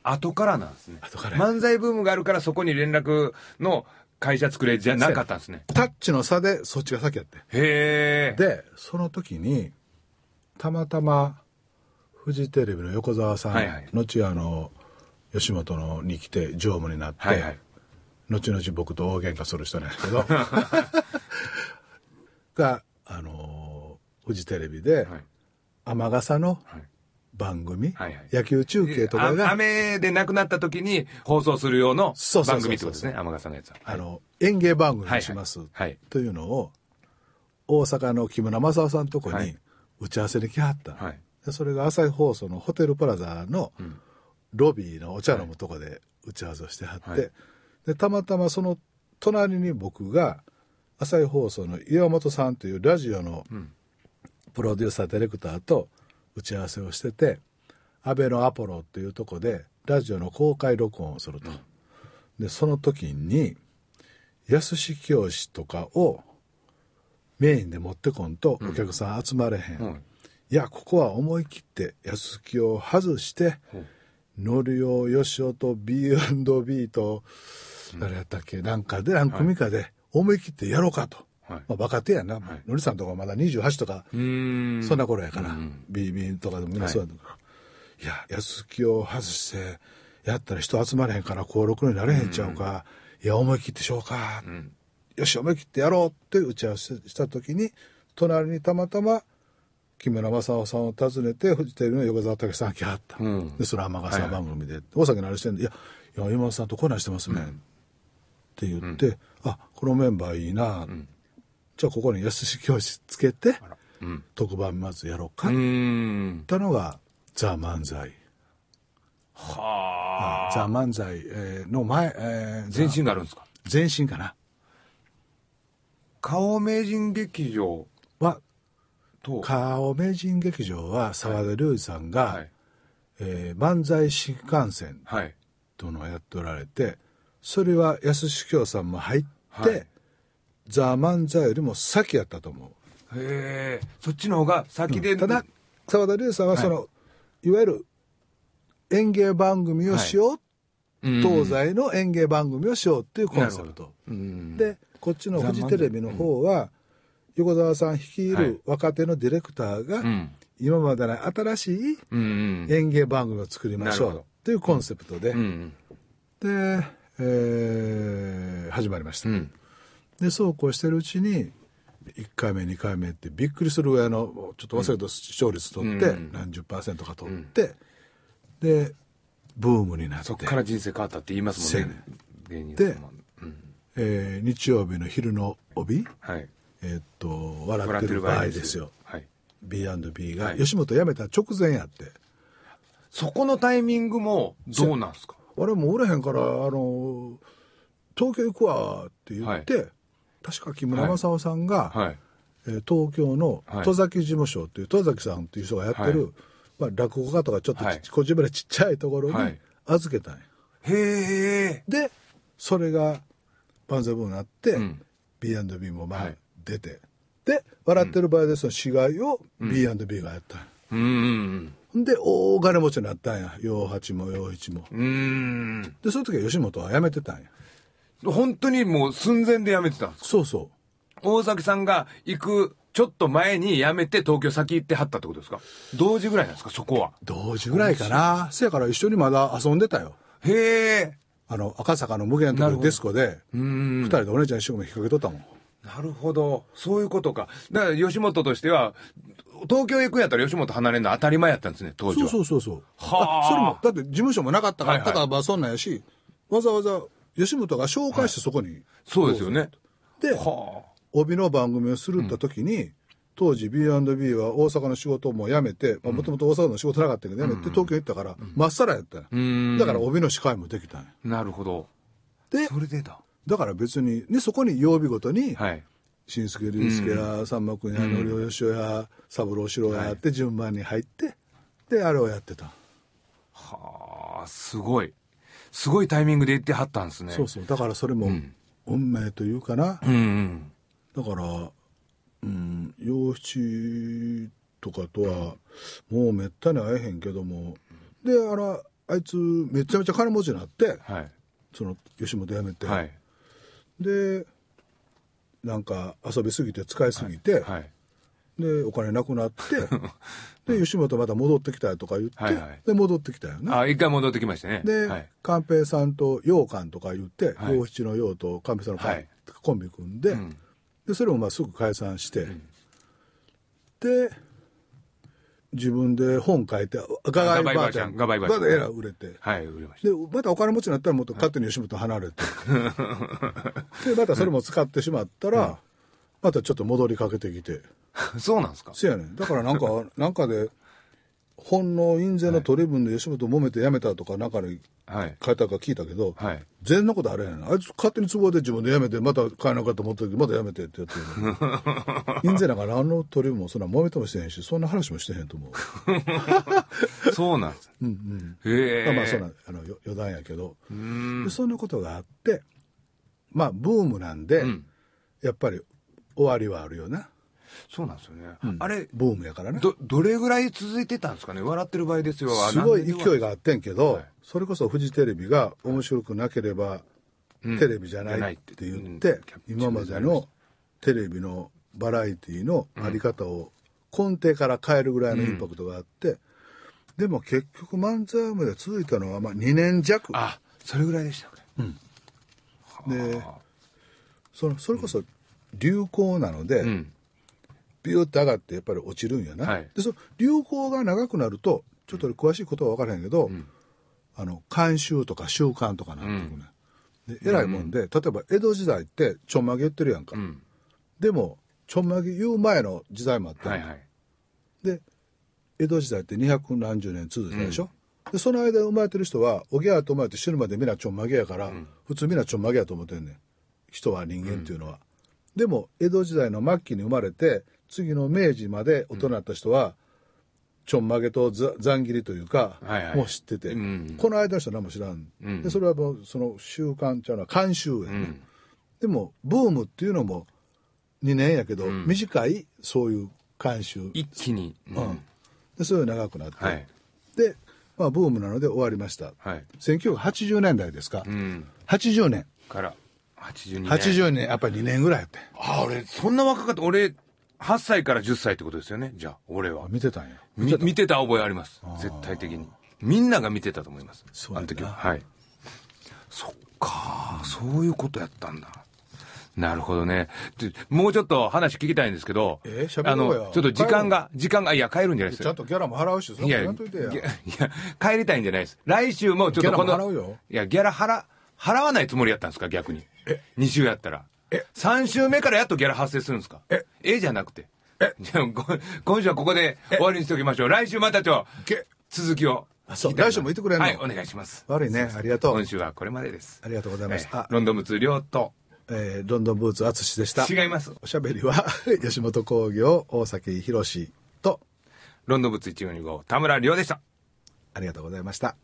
後からなんですね。後から漫才ブームがあるからそこに連絡の会社作れじゃなかったんですね。タッチの差でそっちが先やってへえ。でその時にたまたまフジテレビの横澤さん、はいはい後あの吉本のに来て常務になって、はいはい。後々僕と大喧嘩する人なんですけど があのフジテレビではい。雨傘のはい番組、はいはい野球中継とかあが雨で亡くなった時に放送する用の番組ってことですね。天笠のやつは。あの演芸番組にします、はいはいはいというのを大阪の木村正夫さんのとこにはい打ち合わせに来はった、はい。でそれが朝日放送のホテルプラザのん。ロビーのお茶飲むとこで打ち合わせをしてはって、はい。でたまたまその隣に僕が朝日放送の岩本さんというラジオのん。プロデューサーディレクターと打ち合わせをしてて安倍のアポロっていうとこでラジオの公開録音をすると、でその時に安志教師とかをメインで持ってこんとお客さん集まれへん、うん。いやここは思い切って安木を外してうん。ノリオ吉尾と B&B と誰やったっけなんかで何組かで思い切ってやろうかと、はい。まあ、若手やな、のりさんとかまだ28とか。そんな頃やから、うん。BB とかでもみんなそうやったから、い、や安木を外してやったら人集まれへんから登録になれへんちゃうか、いや思い切ってしようか、んよし思い切ってやろうって打ち合わせした時に隣にたまたま木村正夫さんを訪ねてフジテレビの横澤武さん来はった、うん。でその雨傘番組で、大崎何してんのいやいや今本さんとこないしてますね、って言って、あこのメンバーいいな、じゃあここに安志教師つけてうん。特番まずやろうか、うっ。たのが「ザ・漫才」はあ。ザ・漫才」えーの前、えー全身があるんですか？前身かな顔名人劇場はと。顔名人劇場は澤田龍二さんが、はい。えー漫才新幹線はい。というのをやっておられてそれは安志教さんも入って、はいザ・漫才よりも先やったと思うへえ。そっちの方が先で。ただ澤田龍二さんはその、い、わゆる演芸番組をしよう、うん、東西の演芸番組をしようっていうコンセプト、うん。でこっちのフジテレビの方は、横澤さん率いはいる若手のディレクターが、うん。今までない新しい。演芸番組を作りましょうなるほどっていうコンセプトで、うんで、えー始まりました。でそうこうしてるうちに1回目2回目ってびっくりするぐらいのちょっと忘れた視聴率取って、うん何十パーセントか取って、でブームになってそっから人生変わったって言いますもんね。芸人さんも。うん。えー日曜日の昼の帯、はい。えーっと笑ってる場合ですよ。はい。B&B がはい。吉本辞めた直前やって、そこのタイミングもどうなんですか？俺もう売れへんからあの東京行くわって言って、確か木村正夫さんが、はい。えー東京のはい。戸崎事務所っていう戸崎さんっていう人がやってる、はい。まあ、落語家とかちょっとち、はい。こじぶれちっちゃいところにはい。預けたんや、へえ。でそれが万歳ブームになって、うん。B&B もまあはい。出て、で笑ってる場合でその死骸を B&B がやったうんで大金持ちになったんや。陽八も陽一も。でその時は吉本は辞めてたんや。本当にもう寸前でやめてたんですか？そうそ大崎さんが行くちょっと前に辞めて東京先行ってはったってことですか？同時ぐらいなんですか？そこは。同時ぐらいかな。せやから一緒にまだ遊んでたよ。へえ。あの、赤坂の無限のディスコで、二人でお姉ちゃん一生懸命引っ掛けとったもん。なるほど。そういうことか。だから吉本としては、東京行くんやったら吉本離れるの当たり前やったんですね、当時は。そうそうそうそう。はああそれも、だって事務所もなかったから、はいはいだからまあそんなんやし、わざわざ吉本が紹介してそこに。そうですよね。で、は帯の番組をするった時に、当時 B&B は大阪の仕事をもう辞めて、もともと大阪の仕事なかったけど辞めて東京行ったから、まっさらやったん。だから帯の司会もできたんや。なるほど。で、それでだ。だから別に、ね、そこに曜日ごとに、はい。新助竜介や、さんま君や、のりおよしおや、三郎四郎やって順番に入って、で、あれをやってた。はあ、すごい。すごいタイミングで行ってはったんですね。そうそう。だからそれも、運命というかな。うんうん。だから、うん、洋七とかとは、もうめったに会えへんけども、で、あら、あいつ、めちゃめちゃ金持ちになって、はい。その、吉本辞めて、はい。で、なんか遊びすぎて使いすぎて、はい。で、お金なくなって、で、吉本また戻ってきたとか言って、はいはいで、戻ってきたよね。あ、一回戻ってきましたね。で、はい。寛平さんと羊羹とか言って、はい洋七の羊と寛平さんの羹、はいコンビ組んで、んで、それもまあすぐ解散して、で、自分で本書いて、ガガバイバーちゃんガバイバーちゃんでえらい売れて。はい、売れましで、またお金持ちになったらもっと勝手に吉本離れて。で、またそれも使ってしまったら、またちょっと戻りかけてきて。た。そうなんですか？せやねん。だからなんか、なんかで、本の印税の取り分で吉本揉めて辞めたとか、なんかではい。書いたか聞いたけど、はい。全然なことあれやねん。あいつ勝手に都合で自分で辞めて、また買えなかったと思った時また辞めてってやってる印税 なんか何の取り分もそんな揉めてもしてへんし、そんな話もしてへんと思う。そうなんです。へえ。まあまあそんな、あの、よ余談やけど。で、そんなことがあって、まあ、ブームなんで、んやっぱり終わりはあるよな。そうなんですよね。あれ、ブームやからね。ど、どれぐらい続いてたんですかね？笑ってる場合ですよ。あすごい勢いがあってんけど、はい。それこそフジテレビが面白くなければ、うん。テレビじゃないって。言って、うん。今までのテレビのバラエティのあり方を根底から変えるぐらいのインパクトがあって、でも結局漫才まで続いたのはまあ2年弱。あ、それぐらいでしたか。ね。でそのそれこそ流行なので、うん。ビューって上がってやっぱり落ちるんやな、はい。でその流行が長くなるとちょっと俺詳しいことは分からへんけど、あの慣習とか習慣とかなってくるね、で偉いもんで、例えば江戸時代ってちょんまげ言ってるやんか、うん。でもちょんまげ言う前の時代もあったはいはい。で江戸時代って二百何十年続いたでしょ、でその間生まれてる人はおぎゃーと生まれて死ぬまでみんなちょんまげやから、普通みんなちょんまげやと思ってんねん。人は人間っていうのは、でも江戸時代の末期に生まれて次の明治まで大人になった人は、ちょんまげとざざん切りというか、はいはいもう知ってて、うんこの間の人は何も知らん、うんでそれはもうその習慣ちゃうのは慣習やね、うん。でもブームっていうのも2年やけど、ん短いそういう慣習一気に。ううん。でそれが長くなって、はい。で、まあ、ブームなので終わりました、はい。1980年代ですか、うん。80年から、82年。80年やっぱり2年ぐらいやってあ、俺、そんな若かった。俺、8歳から10歳ってことですよね？じゃあ、俺は。見てたんやみ見てた覚えあります。絶対的に。みんなが見てたと思います。あの時は。はい。そっか、そういうことやったんだ。なるほどね。でもうちょっと話聞きたいんですけど、え喋あの、ちょっと時間が、時間が、いや、帰るんじゃないです？ちゃんとギャラも払うしいや、いや帰りたいんじゃないです。来週もちょっとこギャラもの、払うよいや、ギャラ払、払わないつもりやったんですか、逆に。2週やったら。3週目からやっとギャラ発生するんですか？え。えじゃなくて。じゃあ、ご今週はここで終わりにしておきましょう。来週またちょ、げ続きを。あそう。来週もいてくれんの？はい、お願いします。悪いね。ありがとう。今週はこれまでです。ありがとうございます、あえーロンドン物量と、えーロンドンブーツ淳でした。違います。おしゃべりは 吉本興業大崎宏と。ロンドン物145、田村亮でした。ありがとうございました